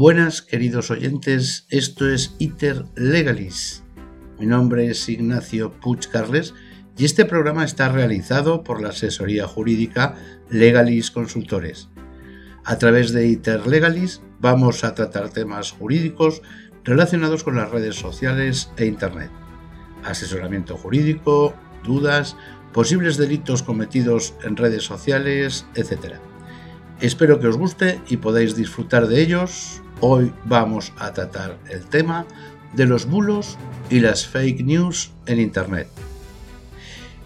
Buenas, queridos oyentes, esto es ITER Legalis. Mi nombre es Ignacio Puig Carles y este programa está realizado por la asesoría jurídica Legalis Consultores. A través de ITER Legalis vamos a tratar temas jurídicos relacionados con las redes sociales e Internet. Asesoramiento jurídico, dudas, posibles delitos cometidos en redes sociales, etc. Espero que os guste y podáis disfrutar de ellos. Hoy vamos a tratar el tema de los bulos y las fake news en Internet.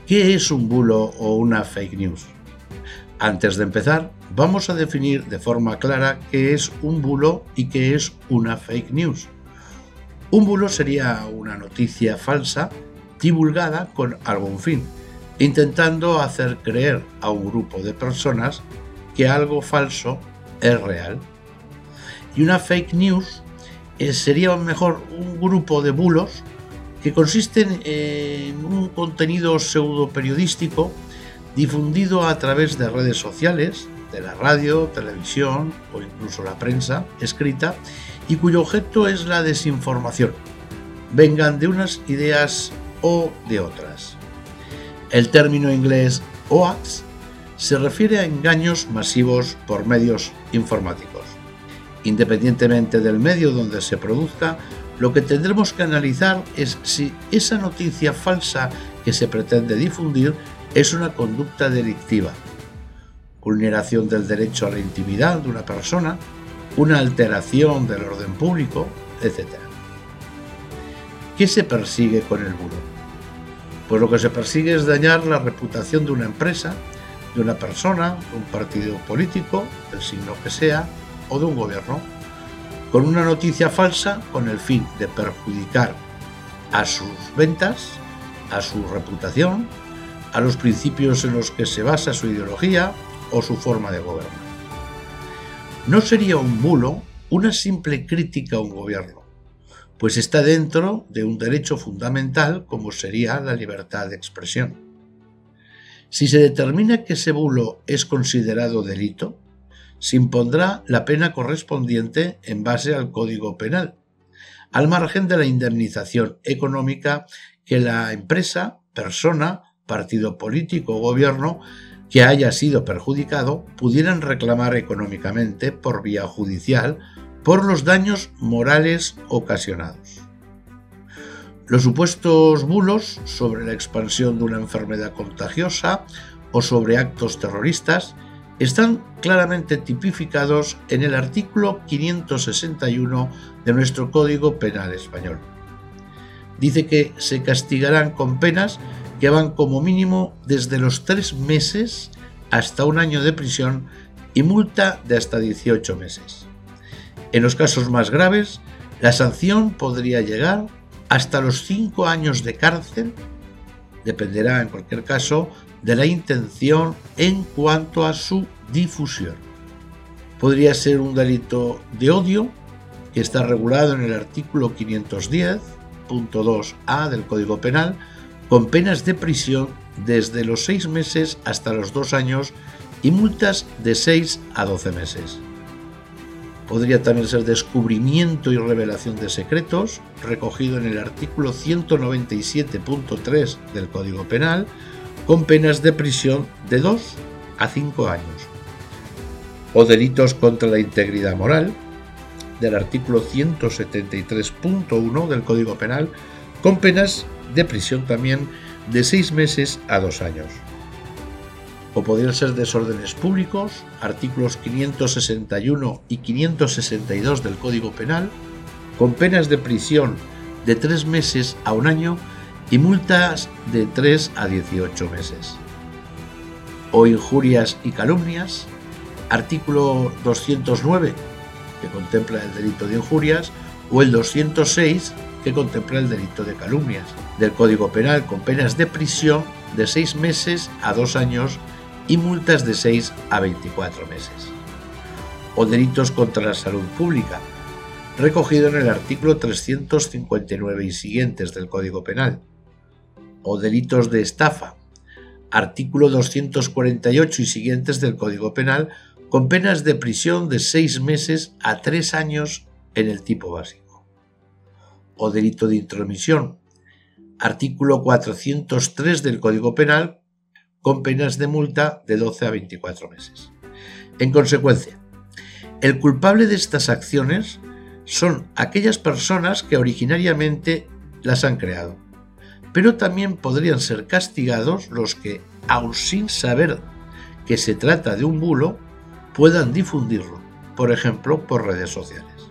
¿Qué es un bulo o una fake news? Antes de empezar, vamos a definir de forma clara qué es un bulo y qué es una fake news. Un bulo sería una noticia falsa divulgada con algún fin, intentando hacer creer a un grupo de personas que algo falso es real. Y una fake news eh, sería mejor un grupo de bulos que consisten en un contenido pseudo periodístico difundido a través de redes sociales, de la radio, televisión o incluso la prensa escrita y cuyo objeto es la desinformación, vengan de unas ideas o de otras. El término inglés hoax se refiere a engaños masivos por medios informáticos. Independientemente del medio donde se produzca, lo que tendremos que analizar es si esa noticia falsa que se pretende difundir es una conducta delictiva, vulneración del derecho a la intimidad de una persona, una alteración del orden público, etc. ¿Qué se persigue con el bulo? Pues lo que se persigue es dañar la reputación de una empresa, de una persona, de un partido político, del signo que sea, de un gobierno, con una noticia falsa con el fin de perjudicar a sus ventas, a su reputación, a los principios en los que se basa su ideología o su forma de gobernar. No sería un bulo una simple crítica a un gobierno, pues está dentro de un derecho fundamental como sería la libertad de expresión. Si se determina que ese bulo es considerado delito, se impondrá la pena correspondiente en base al Código Penal, al margen de la indemnización económica que la empresa, persona, partido político o gobierno que haya sido perjudicado pudieran reclamar económicamente por vía judicial por los daños morales ocasionados. Los supuestos bulos sobre la expansión de una enfermedad contagiosa o sobre actos terroristas están claramente tipificados en el artículo 561 de nuestro Código Penal español. Dice que se castigarán con penas que van como mínimo desde los tres meses hasta un año de prisión y multa de hasta 18 meses. En los casos más graves, la sanción podría llegar hasta los cinco años de cárcel, dependerá en cualquier caso de la intención en cuanto a su difusión. Podría ser un delito de odio que está regulado en el artículo 510.2a del Código Penal con penas de prisión desde los seis meses hasta los dos años y multas de 6 a 12 meses. Podría también ser descubrimiento y revelación de secretos, recogido en el artículo 197.3 del Código Penal, con penas de prisión de 2 a 5 años. O delitos contra la integridad moral, del artículo 173.1 del Código Penal, con penas de prisión también de 6 meses a 2 años o podrían ser desórdenes públicos, artículos 561 y 562 del Código Penal, con penas de prisión de tres meses a un año y multas de 3 a 18 meses. O injurias y calumnias, artículo 209, que contempla el delito de injurias, o el 206, que contempla el delito de calumnias, del Código Penal, con penas de prisión de seis meses a dos años y multas de 6 a 24 meses. O delitos contra la salud pública, recogido en el artículo 359 y siguientes del Código Penal. O delitos de estafa, artículo 248 y siguientes del Código Penal, con penas de prisión de seis meses a tres años en el tipo básico. O delito de intromisión, artículo 403 del Código Penal, con penas de multa de 12 a 24 meses. En consecuencia, el culpable de estas acciones son aquellas personas que originariamente las han creado, pero también podrían ser castigados los que, aun sin saber que se trata de un bulo, puedan difundirlo, por ejemplo, por redes sociales.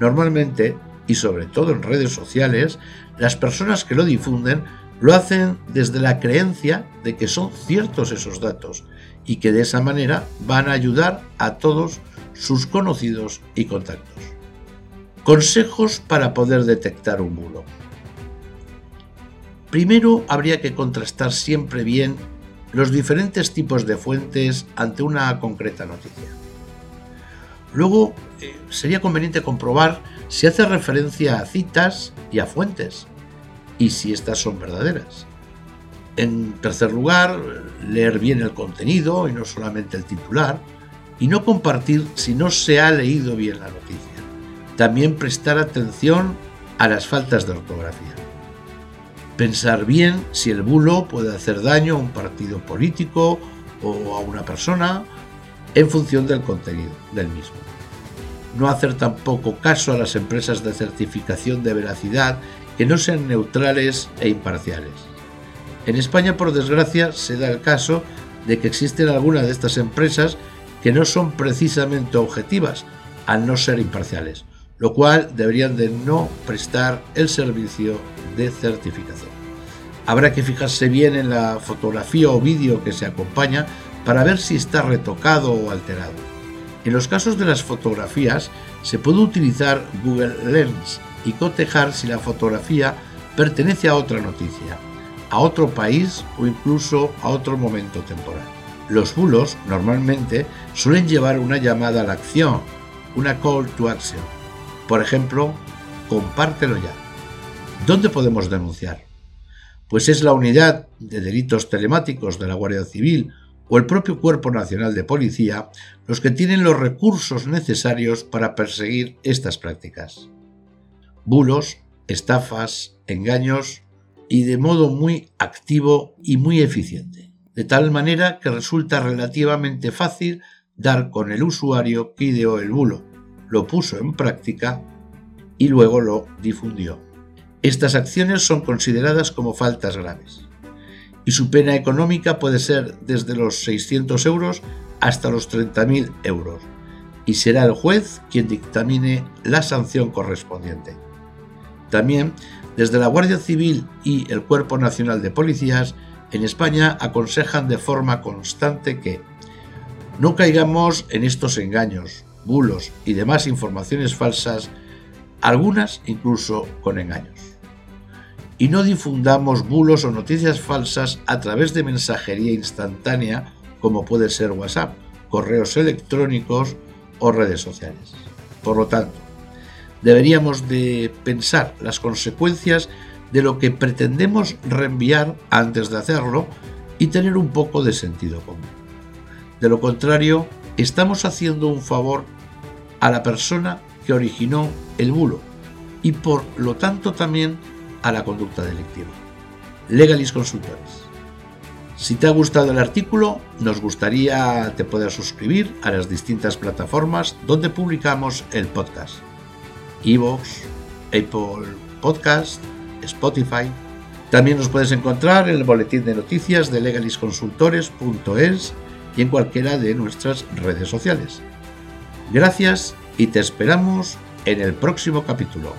Normalmente, y sobre todo en redes sociales, las personas que lo difunden lo hacen desde la creencia de que son ciertos esos datos y que de esa manera van a ayudar a todos sus conocidos y contactos. Consejos para poder detectar un bulo. Primero habría que contrastar siempre bien los diferentes tipos de fuentes ante una concreta noticia. Luego eh, sería conveniente comprobar si hace referencia a citas y a fuentes y si estas son verdaderas. En tercer lugar, leer bien el contenido y no solamente el titular, y no compartir si no se ha leído bien la noticia. También prestar atención a las faltas de ortografía. Pensar bien si el bulo puede hacer daño a un partido político o a una persona en función del contenido del mismo. No hacer tampoco caso a las empresas de certificación de veracidad que no sean neutrales e imparciales. En España, por desgracia, se da el caso de que existen algunas de estas empresas que no son precisamente objetivas, al no ser imparciales, lo cual deberían de no prestar el servicio certificación. Habrá que fijarse bien en la fotografía o vídeo que se acompaña para ver si está retocado o alterado. En los casos de las fotografías se puede utilizar Google Lens y cotejar si la fotografía pertenece a otra noticia, a otro país o incluso a otro momento temporal. Los bulos normalmente suelen llevar una llamada a la acción, una call to action. Por ejemplo, compártelo ya. ¿Dónde podemos denunciar? Pues es la unidad de delitos telemáticos de la Guardia Civil o el propio Cuerpo Nacional de Policía los que tienen los recursos necesarios para perseguir estas prácticas. Bulos, estafas, engaños y de modo muy activo y muy eficiente de tal manera que resulta relativamente fácil dar con el usuario que ideó el bulo, lo puso en práctica y luego lo difundió. Estas acciones son consideradas como faltas graves y su pena económica puede ser desde los 600 euros hasta los 30.000 euros y será el juez quien dictamine la sanción correspondiente. También, desde la Guardia Civil y el Cuerpo Nacional de Policías en España aconsejan de forma constante que no caigamos en estos engaños, bulos y demás informaciones falsas, algunas incluso con engaños. Y no difundamos bulos o noticias falsas a través de mensajería instantánea como puede ser WhatsApp, correos electrónicos o redes sociales. Por lo tanto, deberíamos de pensar las consecuencias de lo que pretendemos reenviar antes de hacerlo y tener un poco de sentido común. De lo contrario, estamos haciendo un favor a la persona que originó el bulo y por lo tanto también a la conducta delictiva. Legalis Consultores. Si te ha gustado el artículo, nos gustaría te poder suscribir a las distintas plataformas donde publicamos el podcast. Evox, Apple Podcast, Spotify. También nos puedes encontrar en el boletín de noticias de legalisconsultores.es y en cualquiera de nuestras redes sociales. Gracias y te esperamos en el próximo capítulo.